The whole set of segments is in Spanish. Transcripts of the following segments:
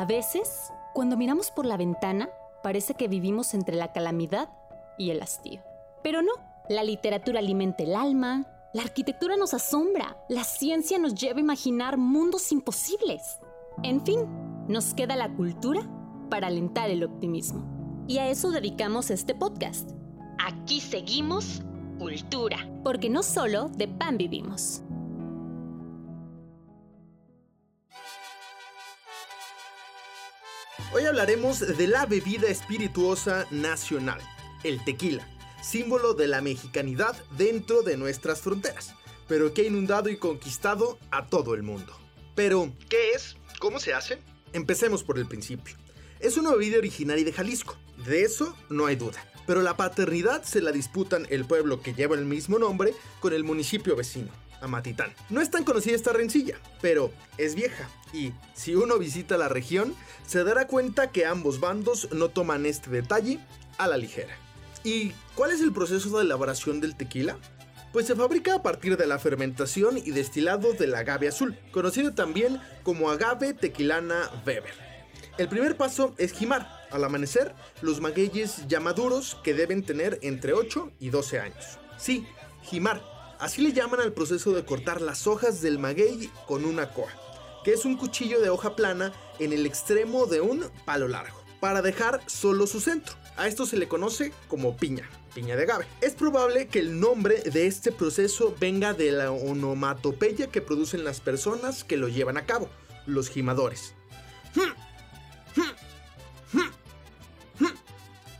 A veces, cuando miramos por la ventana, parece que vivimos entre la calamidad y el hastío. Pero no, la literatura alimenta el alma, la arquitectura nos asombra, la ciencia nos lleva a imaginar mundos imposibles. En fin, nos queda la cultura para alentar el optimismo. Y a eso dedicamos este podcast. Aquí seguimos cultura, porque no solo de pan vivimos. Hoy hablaremos de la bebida espirituosa nacional, el tequila, símbolo de la mexicanidad dentro de nuestras fronteras, pero que ha inundado y conquistado a todo el mundo. Pero, ¿qué es? ¿Cómo se hace? Empecemos por el principio. Es una bebida originaria de Jalisco, de eso no hay duda. Pero la paternidad se la disputan el pueblo que lleva el mismo nombre con el municipio vecino, Amatitán. No es tan conocida esta rencilla, pero es vieja y si uno visita la región se dará cuenta que ambos bandos no toman este detalle a la ligera. ¿Y cuál es el proceso de elaboración del tequila? Pues se fabrica a partir de la fermentación y destilado del agave azul, conocido también como agave tequilana Weber. El primer paso es jimar. Al amanecer, los magueyes ya maduros que deben tener entre 8 y 12 años. Sí, jimar. Así le llaman al proceso de cortar las hojas del maguey con una coa, que es un cuchillo de hoja plana en el extremo de un palo largo, para dejar solo su centro. A esto se le conoce como piña, piña de agave. Es probable que el nombre de este proceso venga de la onomatopeya que producen las personas que lo llevan a cabo, los gimadores.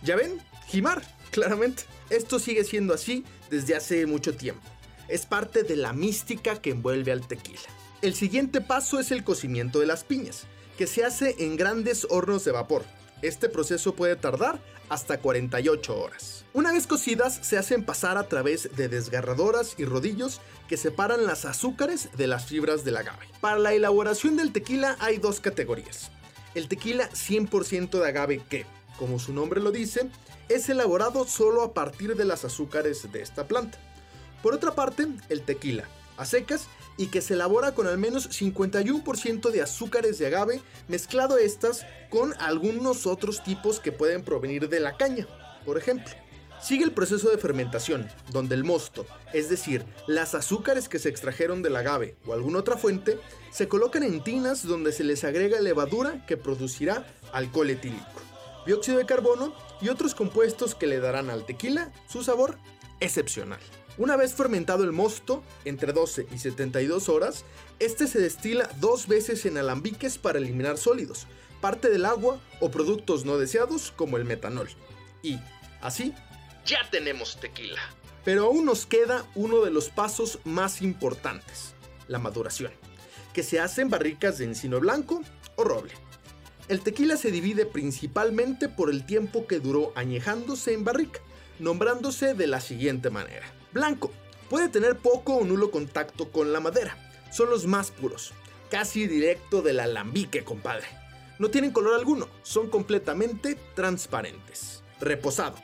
¿Ya ven? Jimar, claramente. Esto sigue siendo así desde hace mucho tiempo. Es parte de la mística que envuelve al tequila. El siguiente paso es el cocimiento de las piñas, que se hace en grandes hornos de vapor. Este proceso puede tardar hasta 48 horas. Una vez cocidas, se hacen pasar a través de desgarradoras y rodillos que separan las azúcares de las fibras del agave. Para la elaboración del tequila hay dos categorías. El tequila 100% de agave que, como su nombre lo dice, es elaborado solo a partir de las azúcares de esta planta. Por otra parte, el tequila, a secas, y que se elabora con al menos 51% de azúcares de agave, mezclado estas con algunos otros tipos que pueden provenir de la caña, por ejemplo. Sigue el proceso de fermentación, donde el mosto, es decir, las azúcares que se extrajeron del agave o alguna otra fuente, se colocan en tinas donde se les agrega levadura que producirá alcohol etílico dióxido de carbono y otros compuestos que le darán al tequila su sabor excepcional. Una vez fermentado el mosto, entre 12 y 72 horas, este se destila dos veces en alambiques para eliminar sólidos, parte del agua o productos no deseados como el metanol. Y, así, ya tenemos tequila. Pero aún nos queda uno de los pasos más importantes, la maduración, que se hace en barricas de encino blanco o roble. El tequila se divide principalmente por el tiempo que duró añejándose en barrica, nombrándose de la siguiente manera. Blanco. Puede tener poco o nulo contacto con la madera. Son los más puros. Casi directo del alambique, compadre. No tienen color alguno. Son completamente transparentes. Reposado.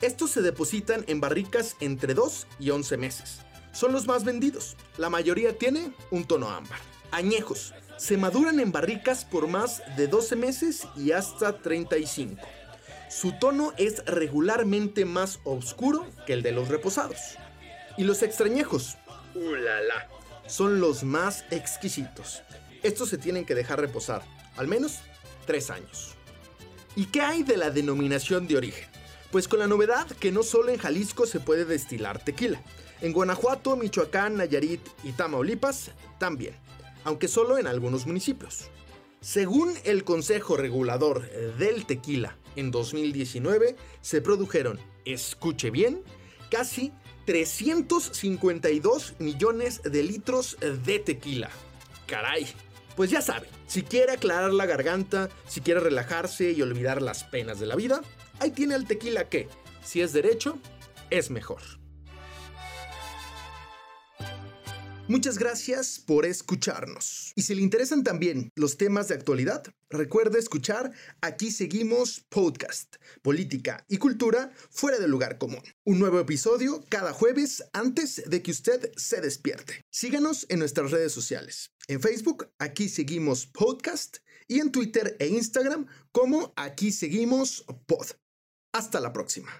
Estos se depositan en barricas entre 2 y 11 meses. Son los más vendidos. La mayoría tiene un tono ámbar. Añejos se maduran en barricas por más de 12 meses y hasta 35. Su tono es regularmente más oscuro que el de los reposados. Y los extrañejos, ¡ulala! Son los más exquisitos. Estos se tienen que dejar reposar, al menos 3 años. ¿Y qué hay de la denominación de origen? Pues con la novedad que no solo en Jalisco se puede destilar tequila, en Guanajuato, Michoacán, Nayarit y Tamaulipas también aunque solo en algunos municipios. Según el Consejo Regulador del Tequila, en 2019 se produjeron, escuche bien, casi 352 millones de litros de tequila. Caray. Pues ya sabe, si quiere aclarar la garganta, si quiere relajarse y olvidar las penas de la vida, ahí tiene el tequila que, si es derecho, es mejor. Muchas gracias por escucharnos. Y si le interesan también los temas de actualidad, recuerde escuchar Aquí Seguimos Podcast, Política y Cultura fuera del lugar común. Un nuevo episodio cada jueves antes de que usted se despierte. Síganos en nuestras redes sociales. En Facebook, Aquí Seguimos Podcast y en Twitter e Instagram como Aquí Seguimos Pod. Hasta la próxima.